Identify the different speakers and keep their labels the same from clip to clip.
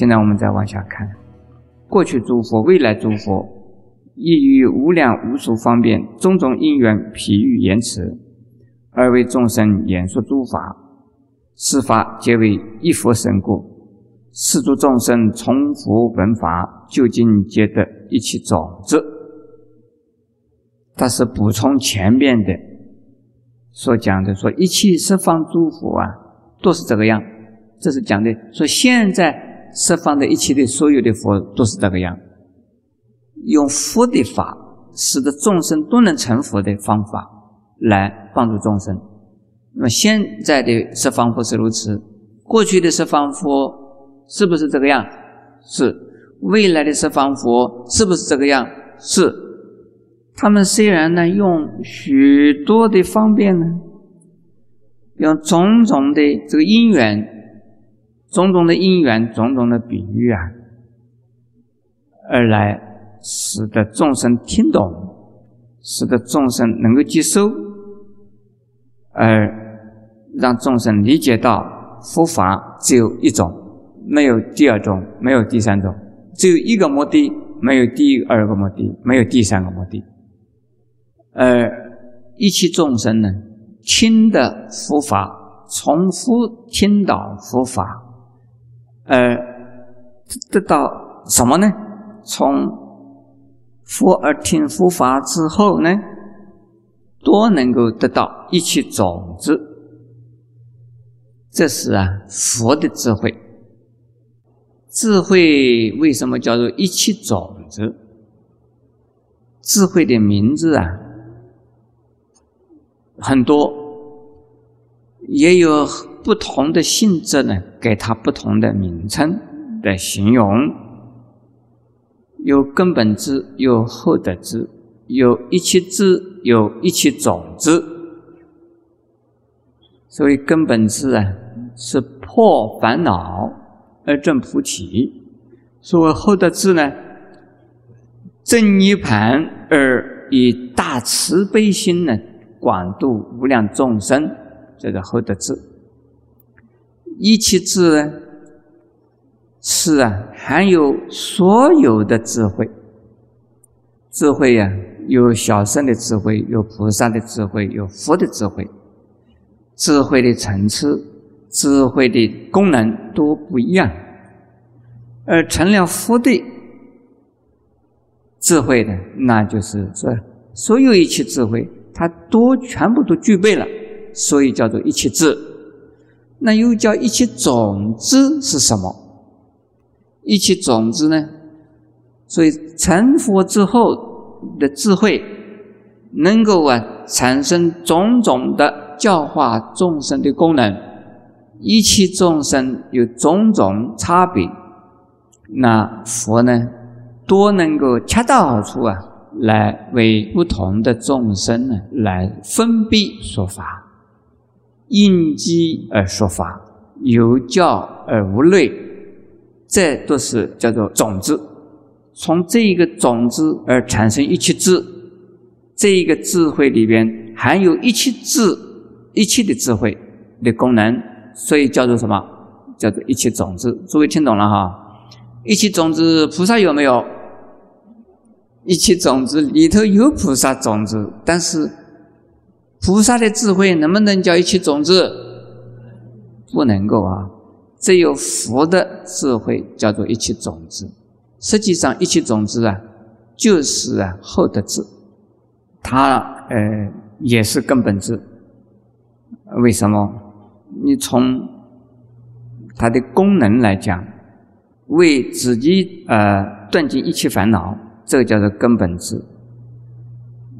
Speaker 1: 现在我们再往下看，过去诸佛、未来诸佛，亦于无量无数方便种种因缘譬喻言辞，而为众生演说诸法，是法皆为一佛身故。世诸众生从佛闻法，究竟皆得一切种子。它是补充前面的所讲的，说一切十方诸佛啊，都是这个样。这是讲的，说现在十方的一切的所有的佛都是这个样，用佛的法，使得众生都能成佛的方法来帮助众生。那么现在的十方佛是如此，过去的十方佛。是不是这个样？是未来的十方佛是不是这个样？是。他们虽然呢用许多的方便呢，用种种的这个因缘，种种的因缘，种种的比喻啊，而来使得众生听懂，使得众生能够接受，而让众生理解到佛法只有一种。没有第二种，没有第三种，只有一个目的，没有第二个目的，没有第三个目的。而一切众生呢，听的佛法，重复听到佛法，而得到什么呢？从佛而听佛法之后呢，都能够得到一切种子。这是啊，佛的智慧。智慧为什么叫做一切种子？智慧的名字啊，很多，也有不同的性质呢，给它不同的名称的形容。有根本智，有后得智，有一切智，有一切种子。所谓根本智啊，是破烦恼。而证菩提，所谓后得智呢，正涅盘而以大慈悲心呢，广度无量众生，这个后得智。一切智呢，是啊，含有所有的智慧。智慧呀，有小圣的智慧，有菩萨的智慧，有佛的智慧。智慧的层次。智慧的功能都不一样，而成了佛的智慧的，那就是说，所有一切智慧，它都全部都具备了，所以叫做一切智。那又叫一切种子是什么？一切种子呢？所以成佛之后的智慧，能够啊产生种种的教化众生的功能。一切众生有种种差别，那佛呢，多能够恰到好处啊，来为不同的众生呢，来分别说法，应机而说法，有教而无类，这都是叫做种子。从这一个种子而产生一切智，这一个智慧里边含有一切智，一切的智慧的功能。所以叫做什么？叫做一切种子。诸位听懂了哈？一切种子，菩萨有没有？一切种子里头有菩萨种子，但是菩萨的智慧能不能叫一切种子？不能够啊！只有佛的智慧叫做一切种子。实际上，一切种子啊，就是啊后的智，它呃也是根本智。为什么？你从它的功能来讲，为自己呃断尽一切烦恼，这个叫做根本智；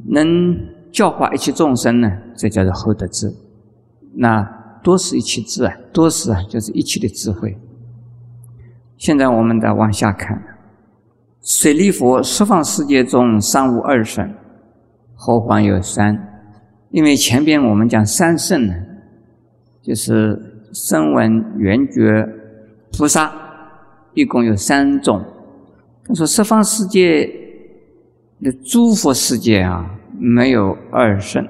Speaker 1: 能教化一切众生呢，这叫做厚德智。那多是一切智啊，多是啊，就是一切的智慧。现在我们再往下看，水利佛十方世界中三无二圣，何况有三？因为前边我们讲三圣呢。就是声闻缘觉菩萨，一共有三种。他说十方世界的诸佛世界啊，没有二圣，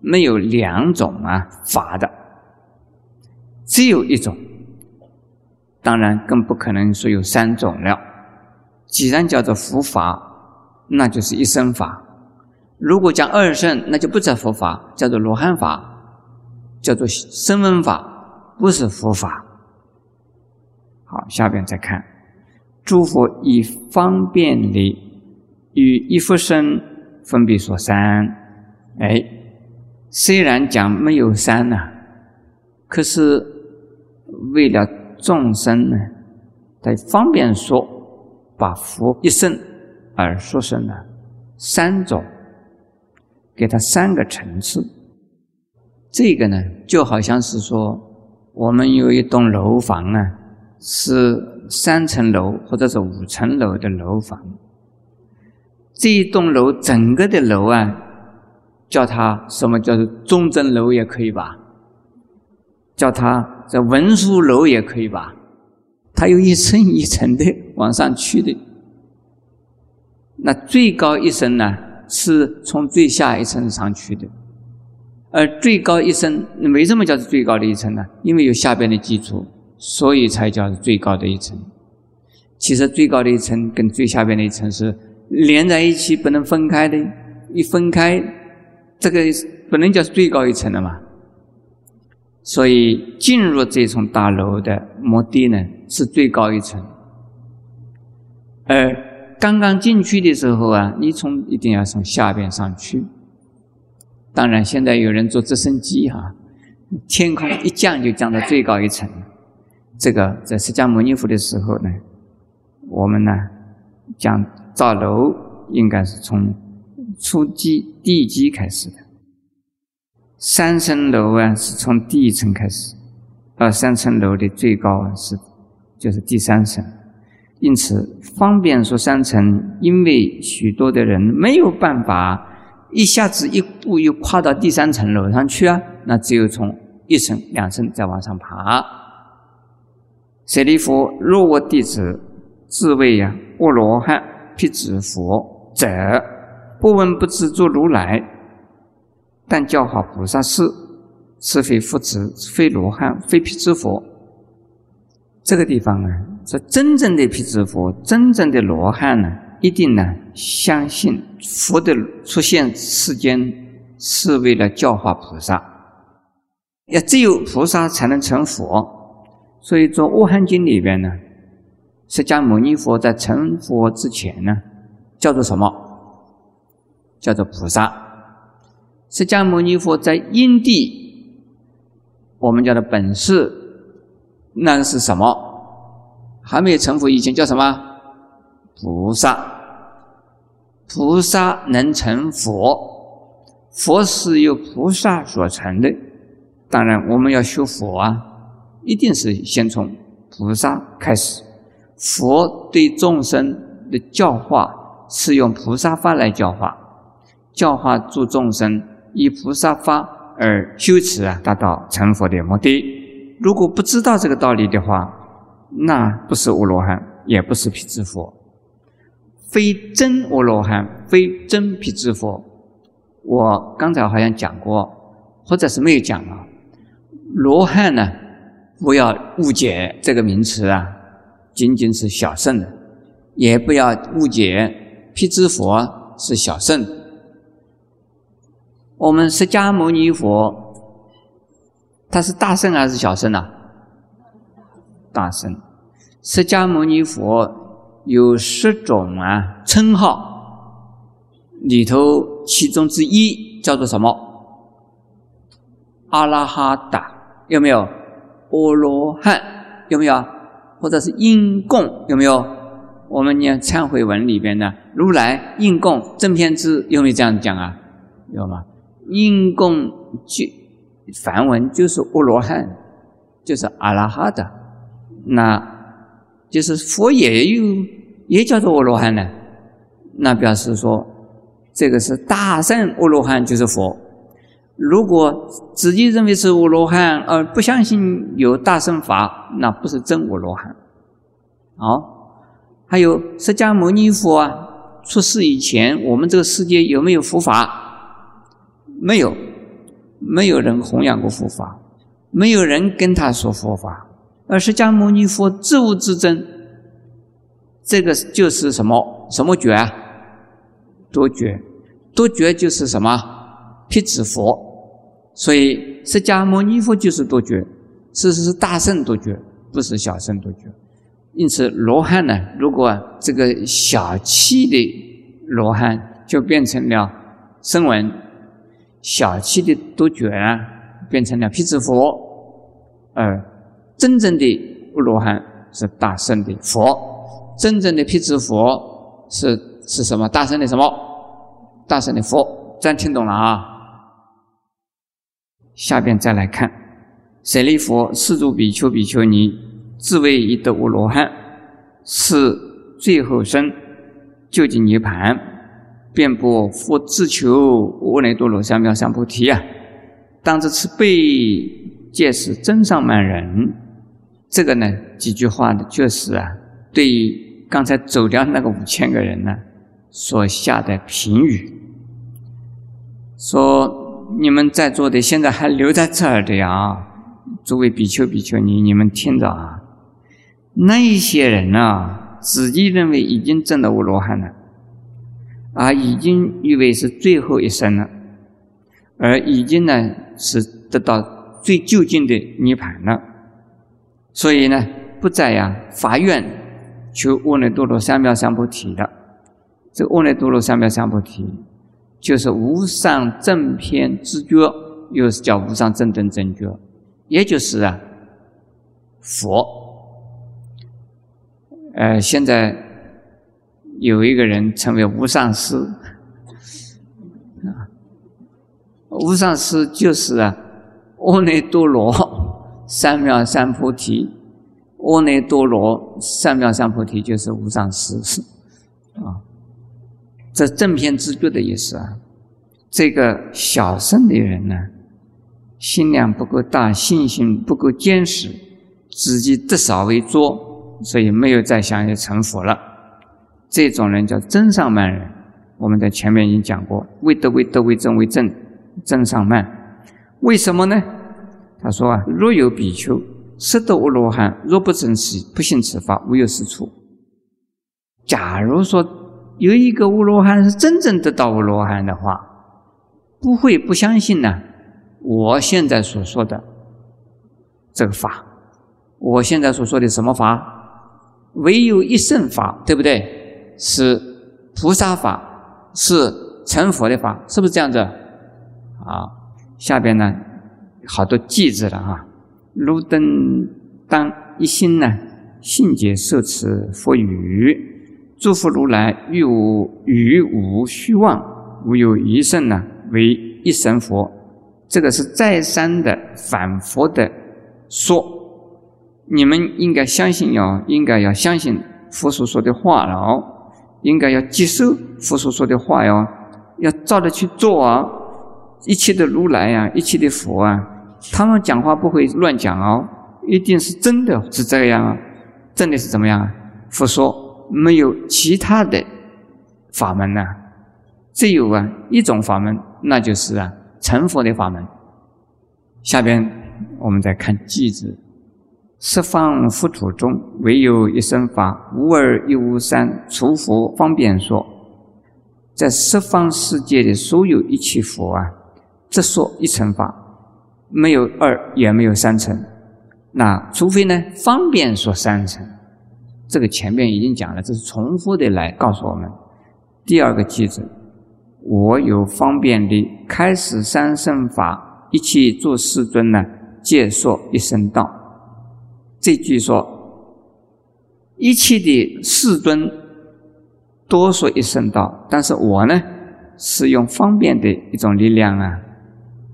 Speaker 1: 没有两种啊法的，只有一种。当然更不可能说有三种了。既然叫做佛法，那就是一生法；如果讲二圣，那就不叫佛法，叫做罗汉法，叫做声闻法，不是佛法。好，下边再看，诸佛以方便力与一佛身分别说三。哎，虽然讲没有三呐，可是为了众生呢，得方便说。把佛一生而说成了三种，给他三个层次。这个呢，就好像是说，我们有一栋楼房啊，是三层楼或者是五层楼的楼房。这一栋楼整个的楼啊，叫它什么叫做中正楼也可以吧？叫它这文殊楼也可以吧？它有一层一层的往上去的，那最高一层呢，是从最下一层上去的，而最高一层为什么叫做最高的一层呢？因为有下边的基础，所以才叫最高的一层。其实最高的一层跟最下边的一层是连在一起不能分开的，一分开，这个不能叫最高一层了嘛。所以进入这层大楼的目的呢，是最高一层。而刚刚进去的时候啊，你从一定要从下边上去。当然，现在有人坐直升机哈，天空一降就降到最高一层。这个在释迦牟尼佛的时候呢，我们呢讲造楼，应该是从初级地基开始的。三层楼啊，是从第一层开始，而三层楼的最高啊是就是第三层，因此方便说三层，因为许多的人没有办法一下子一步又跨到第三层楼上去啊，那只有从一层、两层再往上爬。舍利弗，若我弟子自谓呀，阿罗汉、辟支佛者，不闻不知作如来。但教化菩萨是，是非佛子，非罗汉，非辟支佛。这个地方啊，是真正的辟支佛，真正的罗汉呢，一定呢相信佛的出现世间是为了教化菩萨，也只有菩萨才能成佛。所以说《阿含经》里边呢，释迦牟尼佛在成佛之前呢，叫做什么？叫做菩萨。释迦牟尼佛在因地，我们叫的本事，那是什么？还没有成佛以前叫什么？菩萨。菩萨能成佛，佛是由菩萨所成的。当然，我们要学佛啊，一定是先从菩萨开始。佛对众生的教化是用菩萨法来教化，教化诸众生。以菩萨法而修持啊，达到成佛的目的。如果不知道这个道理的话，那不是阿罗汉，也不是辟支佛，非真阿罗汉，非真辟支佛。我刚才好像讲过，或者是没有讲啊。罗汉呢，不要误解这个名词啊，仅仅是小圣的，也不要误解辟支佛是小圣。我们释迦牟尼佛，他是大圣还是小圣啊？大圣。释迦牟尼佛有十种啊称号，里头其中之一叫做什么？阿拉哈达有没有？阿罗汉有没有？或者是应供有没有？我们念忏悔文里边的如来应供正片之有没有这样讲啊？有吗？因供就梵文就是阿罗汉，就是阿拉哈的，那就是佛也有也叫做阿罗汉呢。那表示说，这个是大圣阿罗汉就是佛。如果自己认为是阿罗汉而不相信有大乘法，那不是真阿罗汉。好，还有释迦牟尼佛啊，出世以前，我们这个世界有没有佛法？没有，没有人弘扬过佛法，没有人跟他说佛法，而释迦牟尼佛自悟自证，这个就是什么？什么觉啊？多觉，多觉就是什么？辟支佛。所以释迦牟尼佛就是多觉，事实是大圣多觉，不是小圣多觉。因此，罗汉呢，如果这个小气的罗汉就变成了声闻，小气的多觉啊，变成了辟支佛，而真正的罗汉是大圣的佛，真正的辟支佛是是什么？大圣的什么？大圣的佛，这样听懂了啊？下边再来看，舍利佛，世诸比丘、比丘尼，自为一得无罗汉，是最后生，究竟涅盘，遍布复自求阿耨多罗三藐三菩提啊！当知此辈皆是真上满人。这个呢，几句话呢，就是啊，对于刚才走掉那个五千个人呢，所下的评语，说。你们在座的现在还留在这儿的呀，诸位比丘、比丘尼，你们听着啊！那一些人呢，自己认为已经证了无罗汉了，啊，已经以为是最后一生了，而已经呢是得到最就近的涅盘了，所以呢，不再呀发愿求阿耨多罗三藐三菩提了。这阿耨多罗三藐三菩提。就是无上正偏知觉，又是叫无上正等正觉，也就是啊，佛。呃，现在有一个人称为无上师，啊，无上师就是啊，阿耨多罗三藐三菩提，阿耨多罗三藐三菩提就是无上师，啊。这正片知觉的意思啊，这个小圣的人呢，心量不够大，信心不够坚实，自己得少为作，所以没有再想要成佛了。这种人叫真上慢人。我们在前面已经讲过，为德为德为正为正，真上慢。为什么呢？他说啊，若有比丘十得无罗汉，若不珍惜，不信此法，无有是处。假如说。有一个乌罗汉是真正得到乌罗汉的话，不会不相信呢。我现在所说的这个法，我现在所说的什么法？唯有一圣法，对不对？是菩萨法，是成佛的法，是不是这样子？啊，下边呢，好多句子了哈。如登当一心呢，信解受持佛语。诸佛如来欲无欲无虚妄，无有一圣呢，为一神佛。这个是再三的反复的说，你们应该相信哦，应该要相信佛所说的话哦，应该要接受佛所说的话哟，要照着去做啊。一切的如来呀，一切的佛啊，他们讲话不会乱讲哦，一定是真的是这样啊，真的是怎么样啊？佛说。没有其他的法门呐，只有啊一种法门，那就是啊成佛的法门。下边我们再看句子：十方佛土中，唯有一生法，无二亦无三，除佛方便说。在十方世界的所有一切佛啊，只说一乘法，没有二，也没有三乘。那除非呢，方便说三乘。这个前面已经讲了，这是重复的来告诉我们。第二个句子，我有方便力，开始三圣法，一切做世尊呢，皆说一声道。这句说，一切的世尊多说一声道，但是我呢，是用方便的一种力量啊，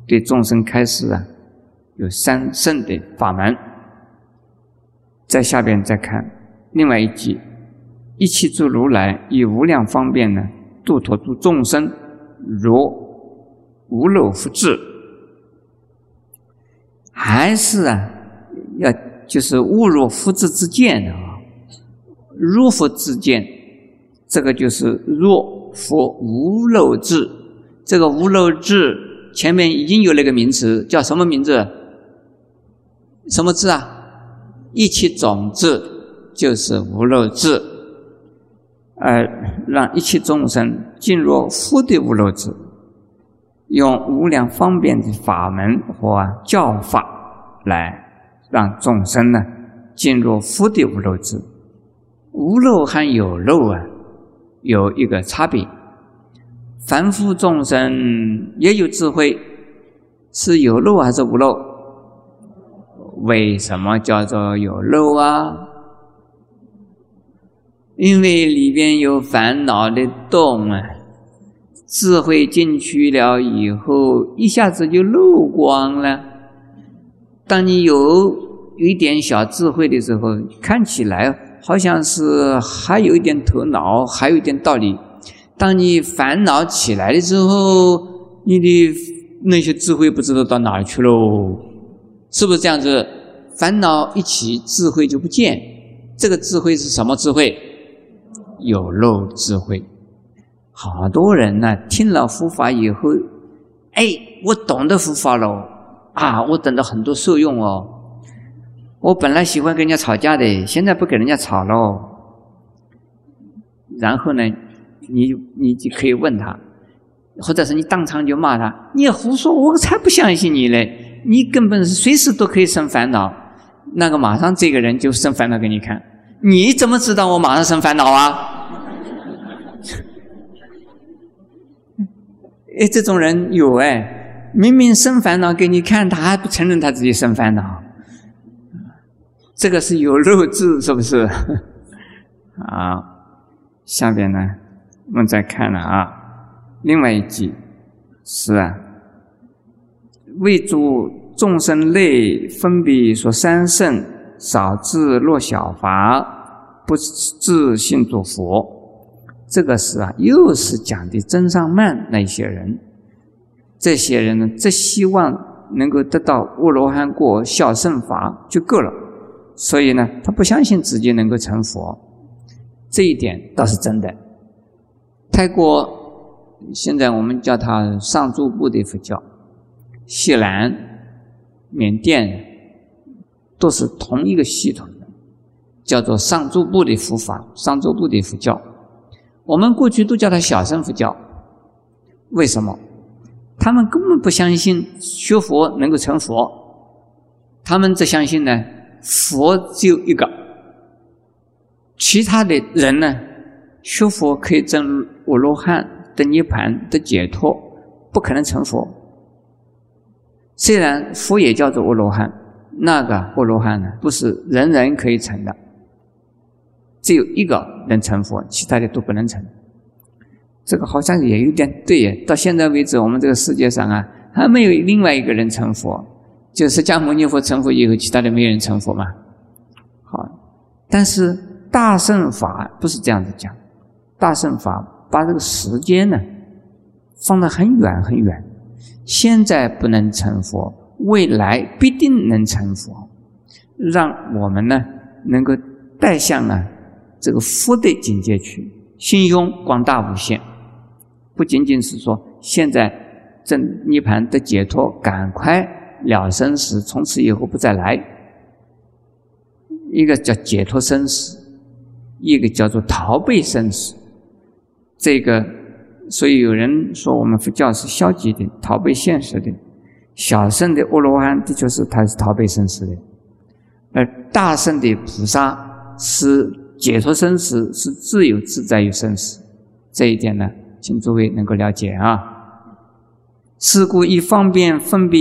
Speaker 1: 对众生开始啊，有三圣的法门。在下边再看。另外一句，一切诸如来以无量方便呢，度脱诸众生，如无漏福智，还是啊，要就是误入福智之见啊，入佛之见，这个就是若佛无漏智，这个无漏智前面已经有那个名词，叫什么名字？什么字啊？一切种子就是无漏智，而让一切众生进入福的无漏智，用无量方便的法门和教法来让众生呢进入福的无漏智。无漏和有漏啊，有一个差别。凡夫众生也有智慧，是有漏还是无漏？为什么叫做有漏啊？因为里边有烦恼的洞啊，智慧进去了以后，一下子就漏光了。当你有有一点小智慧的时候，看起来好像是还有一点头脑，还有一点道理。当你烦恼起来的时候，你的那些智慧不知道到哪里去喽？是不是这样子？烦恼一起，智慧就不见。这个智慧是什么智慧？有漏智慧。好多人呢，听了佛法以后，哎，我懂得佛法了，啊，我得到很多受用哦。我本来喜欢跟人家吵架的，现在不跟人家吵喽。然后呢？你你就可以问他，或者是你当场就骂他，你胡说，我才不相信你嘞！你根本是随时都可以生烦恼，那个马上这个人就生烦恼给你看，你怎么知道我马上生烦恼啊？哎，这种人有哎，明明生烦恼给你看，他还不承认他自己生烦恼，这个是有肉质，是不是？好，下边呢？我们再看了啊，另外一句是啊，为诸众生类分别说三圣少智若小法，不自信做佛。这个是啊，又是讲的真上慢那些人，这些人呢，只希望能够得到阿罗汉果小圣法就够了，所以呢，他不相信自己能够成佛，这一点倒是真的。泰国现在我们叫它上座部的佛教，西南、缅甸都是同一个系统，叫做上座部的佛法、上座部的佛教。我们过去都叫它小乘佛教，为什么？他们根本不相信学佛能够成佛，他们只相信呢佛只有一个，其他的人呢？学佛可以证阿罗汉的涅盘的解脱，不可能成佛。虽然佛也叫做阿罗汉，那个阿罗汉呢，不是人人可以成的，只有一个能成佛，其他的都不能成。这个好像也有点对耶。到现在为止，我们这个世界上啊，还没有另外一个人成佛，就释迦牟尼佛成佛以后，其他的没有人成佛嘛。好，但是大圣法不是这样子讲。大圣法把这个时间呢放得很远很远，现在不能成佛，未来必定能成佛，让我们呢能够带向呢这个福的境界去，心胸广大无限，不仅仅是说现在正涅盘的解脱，赶快了生死，从此以后不再来。一个叫解脱生死，一个叫做逃避生死。这个，所以有人说我们佛教是消极的、逃避现实的。小圣的阿罗汉的确是他是逃避生死的，而大圣的菩萨是解脱生死，是自由自在于生死。这一点呢，请诸位能够了解啊。是故以方便分别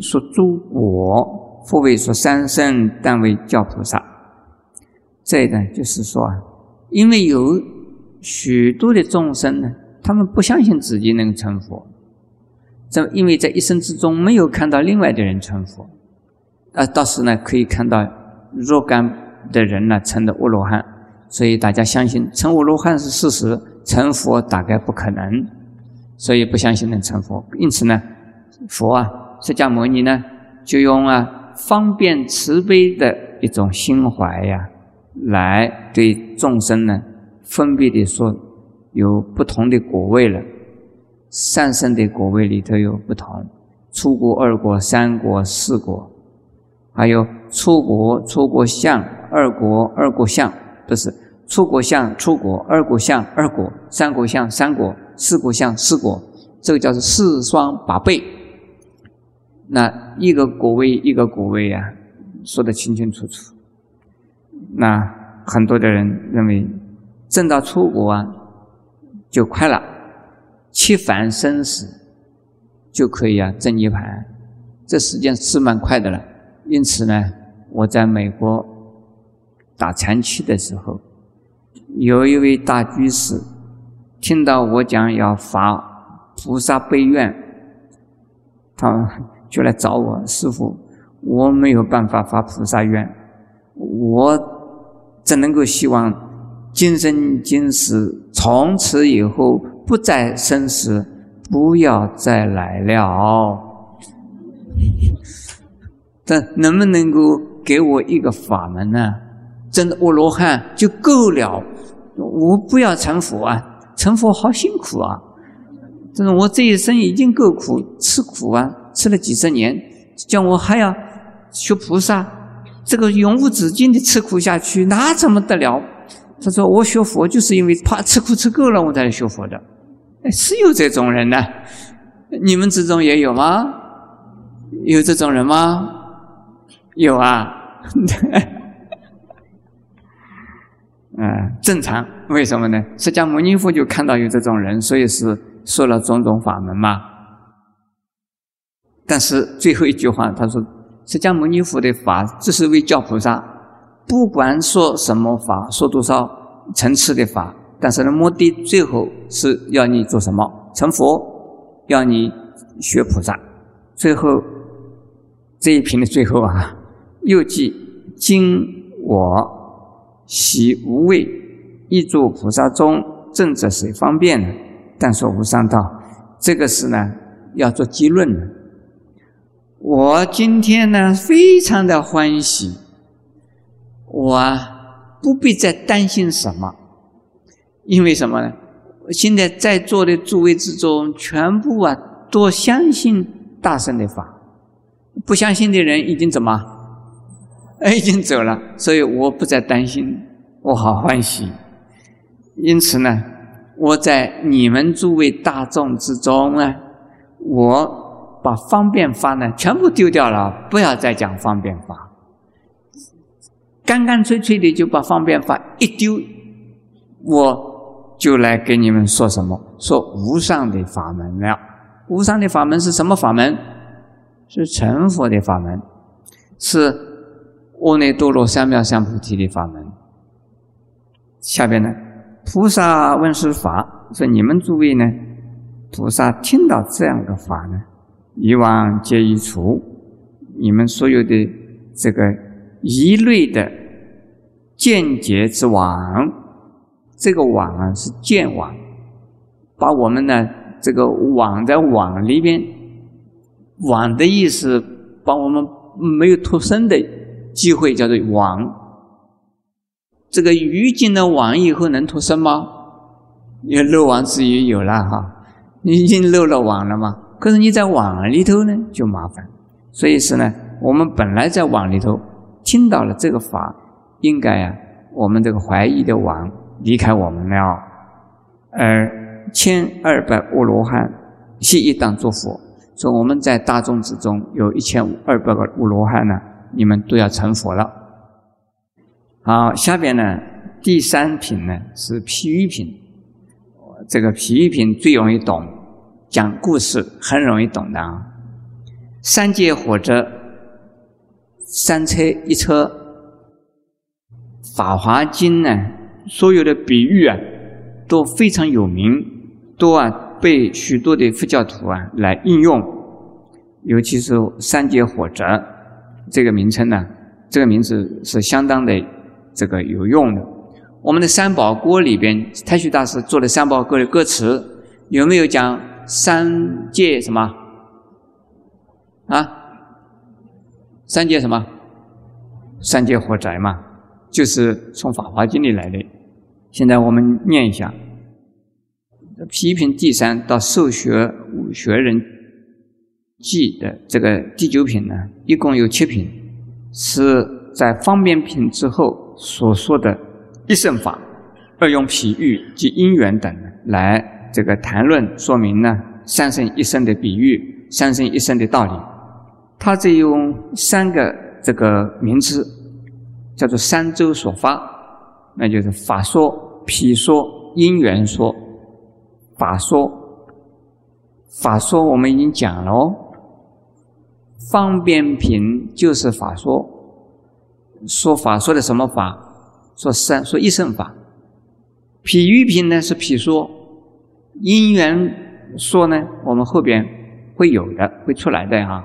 Speaker 1: 说诸果，复为说三圣，但为教菩萨。这呢，就是说啊，因为有。许多的众生呢，他们不相信自己能成佛，这因为在一生之中没有看到另外的人成佛，啊，倒是呢可以看到若干的人呢成了阿罗汉，所以大家相信成阿罗汉是事实，成佛大概不可能，所以不相信能成佛。因此呢，佛啊，释迦牟尼呢，就用啊方便慈悲的一种心怀呀，来对众生呢。分别的说，有不同的果位了。善生的果位里头有不同，初果、二果、三果、四果。还有出国出国相，二国二国相，不是出国相出国，二国相二国，三国相三国，四国相四国，这个叫做四双八倍。那一个国位一个国位啊，说得清清楚楚。那很多的人认为，挣到出国啊就快了，七凡生死就可以啊挣一盘，这时间是蛮快的了。因此呢，我在美国打禅期的时候，有一位大居士听到我讲要发菩萨悲愿，他就来找我师傅，我没有办法发菩萨愿，我。只能够希望今生今世从此以后不再生死，不要再来了？但能不能够给我一个法门呢？真的，阿罗汉就够了。我不要成佛啊，成佛好辛苦啊！真的，我这一生已经够苦，吃苦啊，吃了几十年，叫我还要学菩萨。这个永无止境的吃苦下去，那怎么得了？他说：“我学佛就是因为怕吃苦吃够了，我才来学佛的。”哎是有这种人呢，你们之中也有吗？有这种人吗？有啊，嗯，正常。为什么呢？释迦牟尼佛就看到有这种人，所以是说了种种法门嘛。但是最后一句话，他说。释迦牟尼佛的法，只是为教菩萨，不管说什么法，说多少层次的法，但是呢，目的最后是要你做什么？成佛，要你学菩萨。最后这一品的最后啊，又记今我习无畏，一诸菩萨中，正者谁方便？但说无上道，这个是呢，要做结论的。我今天呢，非常的欢喜，我不必再担心什么，因为什么呢？现在在座的诸位之中，全部啊都相信大圣的法，不相信的人已经怎么？他已经走了，所以我不再担心，我好欢喜。因此呢，我在你们诸位大众之中呢，我。把方便法呢全部丢掉了，不要再讲方便法，干干脆脆的就把方便法一丢，我就来给你们说什么？说无上的法门了。无上的法门是什么法门？是成佛的法门，是阿耨多罗三藐三菩提的法门。下边呢，菩萨问是法，说你们诸位呢，菩萨听到这样的法呢？以往皆已除，你们所有的这个一类的见解之网，这个网啊是见网，把我们呢这个网在网里边，网的意思把我们没有脱身的机会叫做网。这个鱼进了网以后能脱身吗？因为漏网之鱼有了哈，你已经漏了网了嘛？可是你在网里头呢，就麻烦。所以是呢，我们本来在网里头听到了这个法，应该呀，我们这个怀疑的网离开我们了。而千二百阿罗汉悉一当作佛，说我们在大众之中有一千二百个阿罗汉呢，你们都要成佛了。好，下边呢，第三品呢是譬喻品，这个譬喻品最容易懂。讲故事很容易懂的啊！三界火车，三车一车，《法华经》呢，所有的比喻啊，都非常有名，都啊被许多的佛教徒啊来应用。尤其是“三界火车”这个名称呢，这个名字是相当的这个有用的。我们的三宝歌里边，太虚大师做的三宝歌的歌词有没有讲？三界什么？啊？三界什么？三界火宅嘛，就是从《法华经》里来的。现在我们念一下：批评第三到受学武学人记的这个第九品呢，一共有七品。是在方便品之后所说的一圣法，而用譬喻及因缘等来这个谈论说明呢三生一生的比喻，三生一生的道理。他这用三个这个名词，叫做三周所发，那就是法说、譬说、因缘说。法说，法说我们已经讲了哦。方便品就是法说，说法说的什么法？说三说一圣法。譬喻品呢是譬说，因缘说呢我们后边会有的，会出来的哈。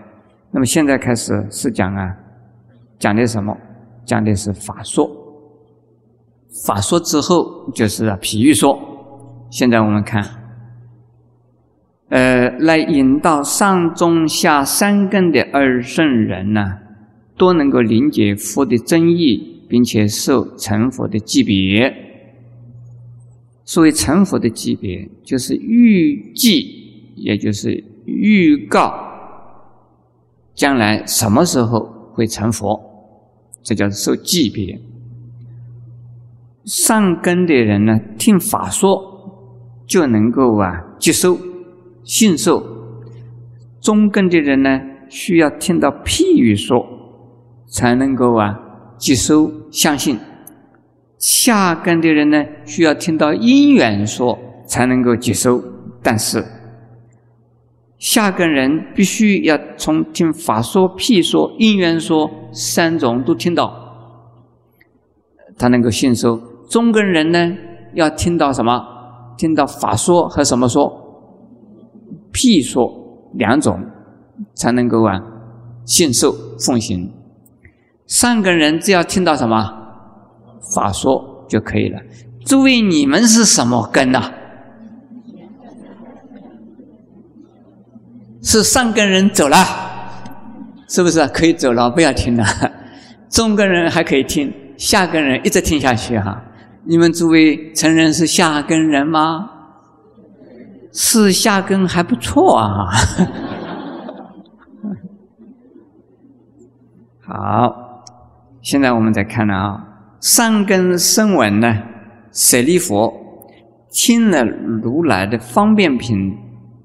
Speaker 1: 那么现在开始是讲啊，讲的什么？讲的是法说。法说之后就是譬喻说。现在我们看。呃，来引导上中下三根的二圣人呢，都能够理解佛的真意，并且受成佛的级别。所谓成佛的级别，就是预计，也就是预告将来什么时候会成佛，这叫受级别。上根的人呢，听法说就能够啊接受。信受中根的人呢，需要听到譬喻说，才能够啊接收相信；下根的人呢，需要听到因缘说，才能够接收。但是下根人必须要从听法说、譬说、因缘说三种都听到，他能够信受。中根人呢，要听到什么？听到法说和什么说？譬说两种，才能够啊信受奉行。上根人只要听到什么法说就可以了。诸位，你们是什么根呐？是上根人走了，是不是可以走了？不要听了。中根人还可以听，下根人一直听下去哈。你们诸位承认是下根人吗？是下根还不错啊！好，现在我们再看了啊，上根声闻呢，舍利佛听了如来的方便品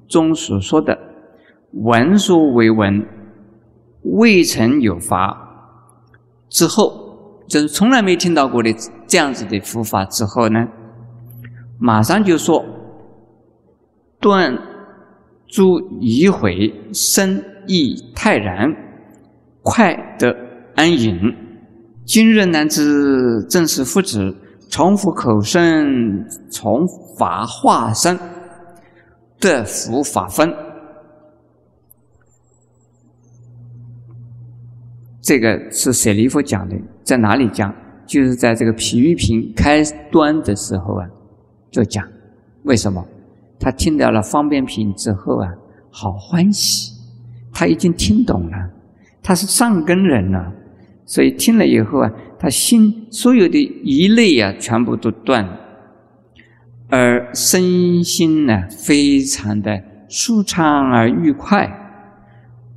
Speaker 1: 中所说的闻说为闻，未曾有法之后，就是从来没听到过的这样子的佛法之后呢，马上就说。断诸疑悔，身亦泰然，快得安隐。今日难知正是夫子，从佛口生，从法化身，得福法分。这个是舍利弗讲的，在哪里讲？就是在这个皮喻品开端的时候啊，就讲为什么。他听到了方便品之后啊，好欢喜，他已经听懂了，他是上根人了，所以听了以后啊，他心所有的疑虑啊，全部都断了，而身心呢，非常的舒畅而愉快，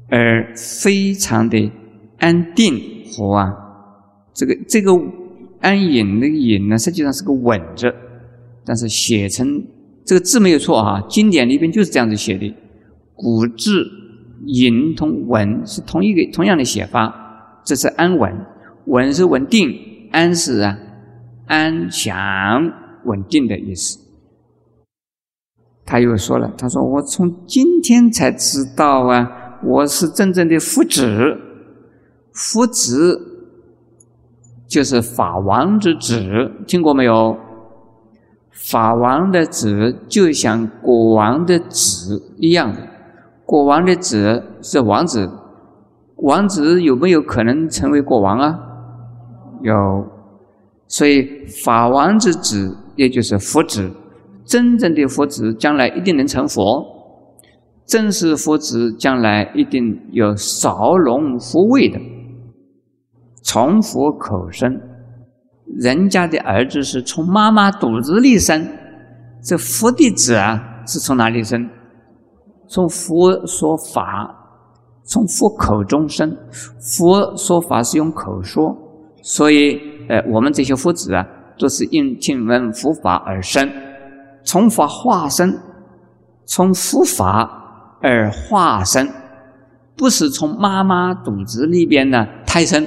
Speaker 1: 而非常的安定和啊，这个这个安隐那个隐呢，实际上是个稳字，但是写成。这个字没有错啊，经典里边就是这样子写的。古字隐同稳是同一个同样的写法，这是安稳，稳是稳定，安是啊安详稳定的意思。他又说了，他说我从今天才知道啊，我是真正的夫子，夫子就是法王之子，听过没有？法王的子就像国王的子一样，国王的子是王子，王子有没有可能成为国王啊？有，所以法王之子也就是佛子，真正的佛子将来一定能成佛，真实佛子将来一定有少龙佛位的，从佛口生。人家的儿子是从妈妈肚子里生，这佛的子啊是从哪里生？从佛说法从佛口中生。佛说法是用口说，所以呃，我们这些佛子啊，都是因听闻佛法而生，从法化身，从佛法而化身，不是从妈妈肚子里边呢胎生。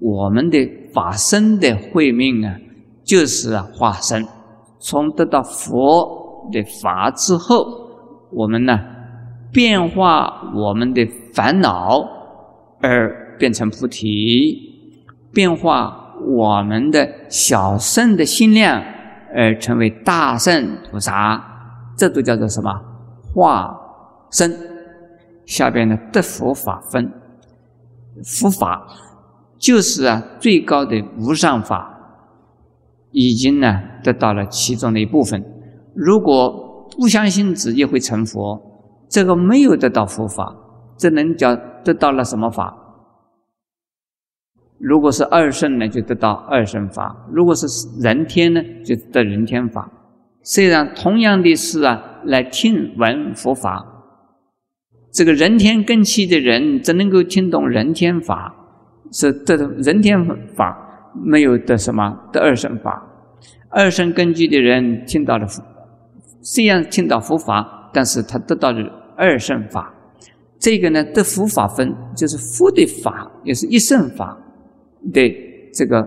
Speaker 1: 我们的法身的慧命啊，就是化身，从得到佛的法之后，我们呢变化我们的烦恼而变成菩提，变化我们的小圣的心量而成为大圣菩萨，这都叫做什么化身？下边呢得佛法分佛法。就是啊，最高的无上法，已经呢得到了其中的一部分。如果不相信自己会成佛，这个没有得到佛法，这能叫得到了什么法？如果是二圣呢，就得到二圣法；如果是人天呢，就得人天法。虽然同样的是啊，来听闻佛法，这个人天根器的人，只能够听懂人天法。是得人天法，没有得什么得二圣法。二圣根基的人听到了，虽然听到佛法，但是他得到了二圣法。这个呢，得佛法分就是佛的法，也是一圣法的这个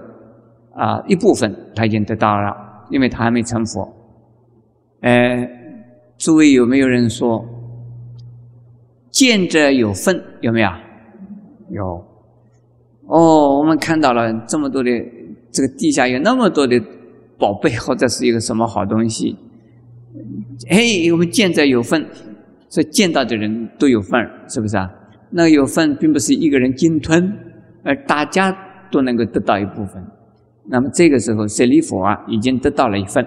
Speaker 1: 啊一部分，他已经得到了，因为他还没成佛。呃，诸位有没有人说见者有份？有没有？有。哦，我们看到了这么多的这个地下有那么多的宝贝，或者是一个什么好东西。嘿，我们见者有份，所以见到的人都有份是不是啊？那有份并不是一个人鲸吞，而大家都能够得到一部分。那么这个时候，舍利弗啊，已经得到了一份，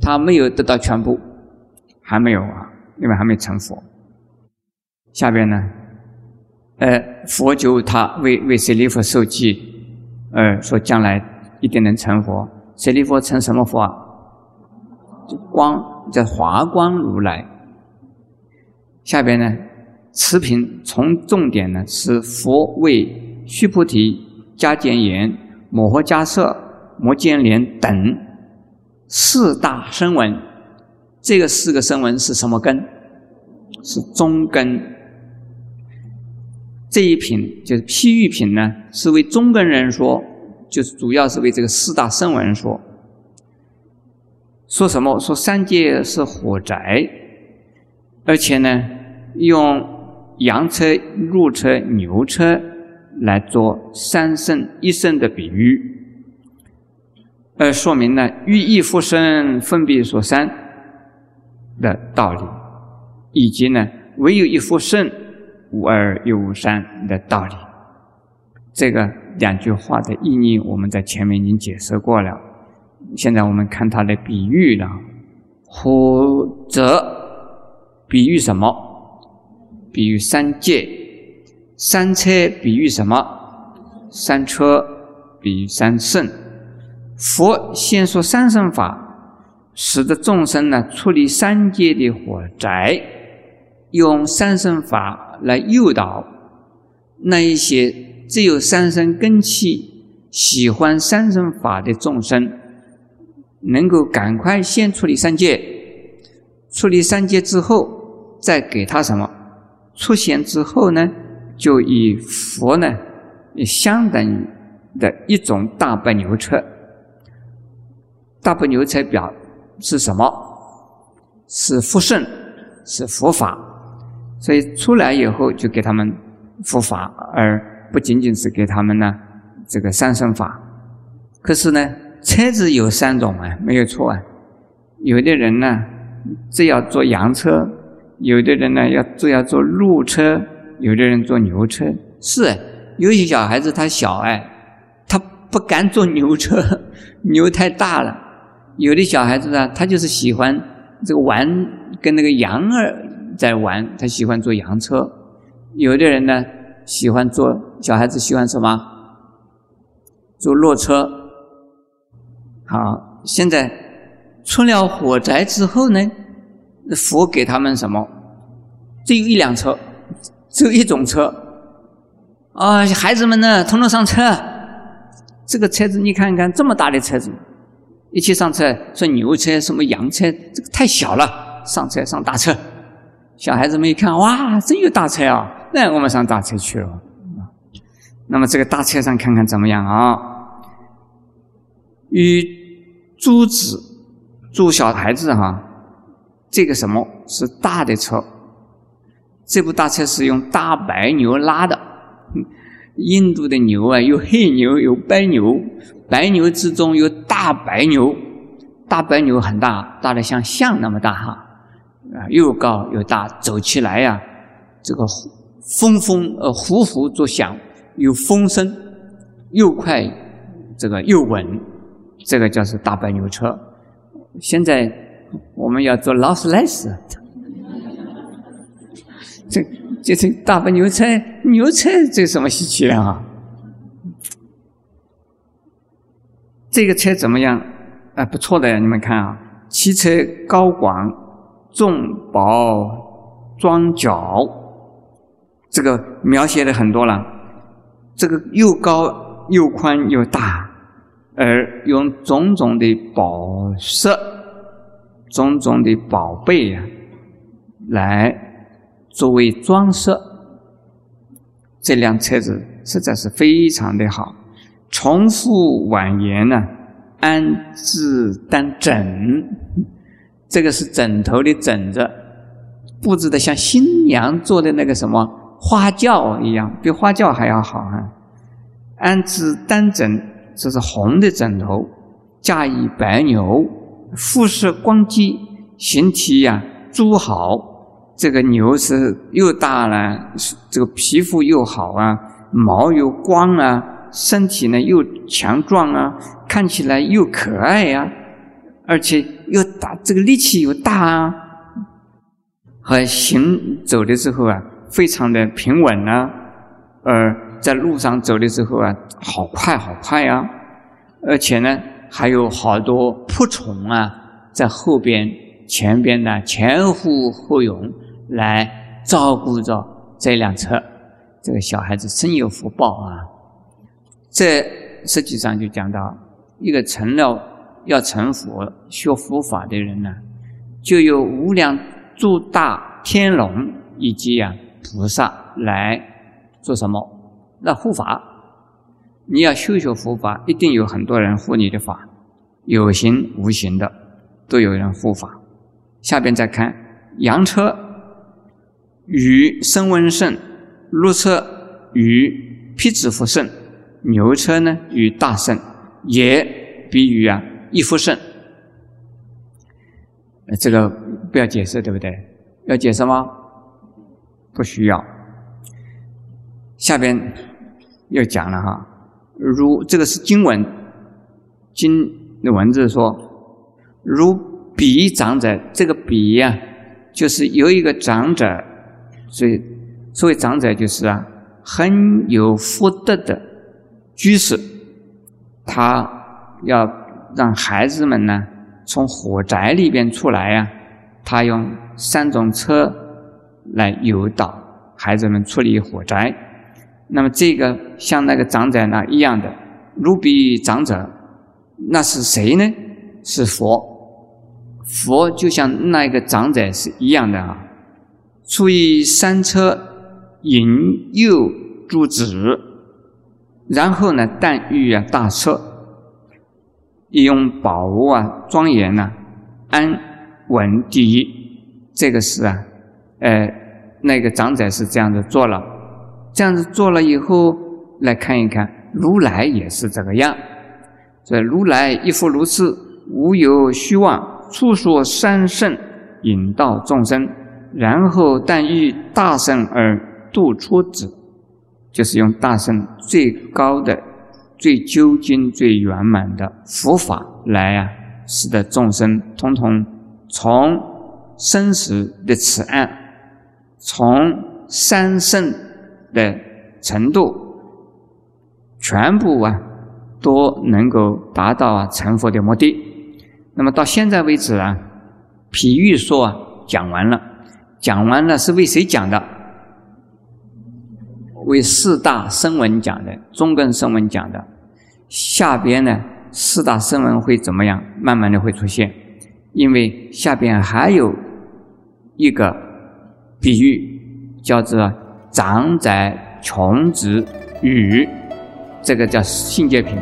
Speaker 1: 他没有得到全部，还没有啊，因为还没成佛。下边呢？呃，佛就他为为舍利弗受记，呃，说将来一定能成佛。舍利弗成什么佛啊？光叫华光如来。下边呢，持品从重点呢是佛为须菩提、加简言、摩诃迦摄、摩犍连等四大声闻。这个四个声闻是什么根？是中根。这一品就是譬喻品呢，是为中根人说，就是主要是为这个四大圣文说。说什么？说三界是火宅，而且呢，用羊车、鹿车、牛车来做三圣一圣的比喻，而说明呢，欲意复生分别说三的道理，以及呢，唯有一复生。无二又无三的道理，这个两句话的意义，我们在前面已经解释过了。现在我们看它的比喻了。或者比喻什么？比喻三界。三车比喻什么？三车比喻三圣。佛先说三圣法，使得众生呢处理三界的火灾，用三圣法。来诱导那一些只有三生根器、喜欢三生法的众生，能够赶快先处理三界，处理三界之后，再给他什么出现之后呢，就以佛呢相等的一种大白牛车。大白牛车表是什么？是福圣，是佛法。所以出来以后就给他们佛法，而不仅仅是给他们呢这个三生法。可是呢，车子有三种啊，没有错啊。有的人呢只要坐羊车，有的人呢要只要坐鹿车，有的人坐牛车。是，有些小孩子他小哎，他不敢坐牛车，牛太大了。有的小孩子呢，他就是喜欢这个玩跟那个羊儿。在玩，他喜欢坐洋车。有的人呢，喜欢坐小孩子喜欢什么？坐骆车。好，现在出了火灾之后呢，佛给他们什么？只有一辆车，只有一种车，啊，孩子们呢，统统上车。这个车子你看看，这么大的车子，一起上车，说牛车什么羊车，这个太小了，上车上大车。小孩子们一看，哇，真有大车啊！那我们上大车去了。那么这个大车上看看怎么样啊？与珠子，猪小孩子哈，这个什么是大的车？这部大车是用大白牛拉的。印度的牛啊，有黑牛，有白牛，白牛之中有大白牛，大白牛很大，大的像象那么大哈。啊，又高又大，走起来呀，这个风风呃呼呼作响，有风声，又快，这个又稳，这个叫是大白牛车。现在我们要做劳斯莱斯，这这这大白牛车，牛车这什么稀奇了啊？这个车怎么样？啊，不错的呀，你们看啊，汽车高广。重薄装脚，这个描写的很多了。这个又高又宽又大，而用种种的宝石、种种的宝贝啊，来作为装饰。这辆车子实在是非常的好，重复婉言呢，安置当枕。这个是枕头的枕子，布置的像新娘做的那个什么花轿一样，比花轿还要好啊！安置单枕，这是红的枕头，驾驭白牛，肤色光洁，形体呀猪好。这个牛是又大了，这个皮肤又好啊，毛又光啊，身体呢又强壮啊，看起来又可爱呀。而且又大，这个力气又大啊！和行走的时候啊，非常的平稳啊，呃，在路上走的时候啊，好快好快啊！而且呢，还有好多仆从啊，在后边、前边呢，前呼后拥来照顾着这辆车。这个小孩子真有福报啊！这实际上就讲到一个成了。要成佛、学佛法的人呢，就有无量诸大天龙以及呀菩萨来做什么？那护法。你要修学佛法，一定有很多人护你的法，有形无形的都有人护法。下边再看，羊车与声闻圣，鹿车与辟支佛圣，牛车呢与大圣，也比喻啊。一夫胜，这个不要解释，对不对？要解释吗？不需要。下边又讲了哈，如这个是经文，经的文字说，如彼长者，这个彼呀，就是有一个长者，所以所谓长者就是啊，很有福德的居士，他要。让孩子们呢从火宅里边出来呀，他用三种车来诱导孩子们出离火宅。那么这个像那个长者那一样的，如比长者，那是谁呢？是佛。佛就像那个长者是一样的啊。出于三车引诱诸子，然后呢，但欲啊大车。利用宝物啊，庄严呐，安稳第一，这个是啊，呃，那个长者是这样子做了，这样子做了以后，来看一看，如来也是这个样，这如来亦复如是，无有虚妄，处说三圣，引导众生，然后但欲大圣而度出子，就是用大圣最高的。最究竟、最圆满的佛法来啊，使得众生通通从生死的此岸，从三圣的程度，全部啊都能够达到啊成佛的目的。那么到现在为止啊，譬喻说啊讲完了，讲完了是为谁讲的？为四大声闻讲的，中根声闻讲的。下边呢，四大声闻会怎么样？慢慢的会出现，因为下边还有一个比喻，叫做长者穷子语，这个叫性界品。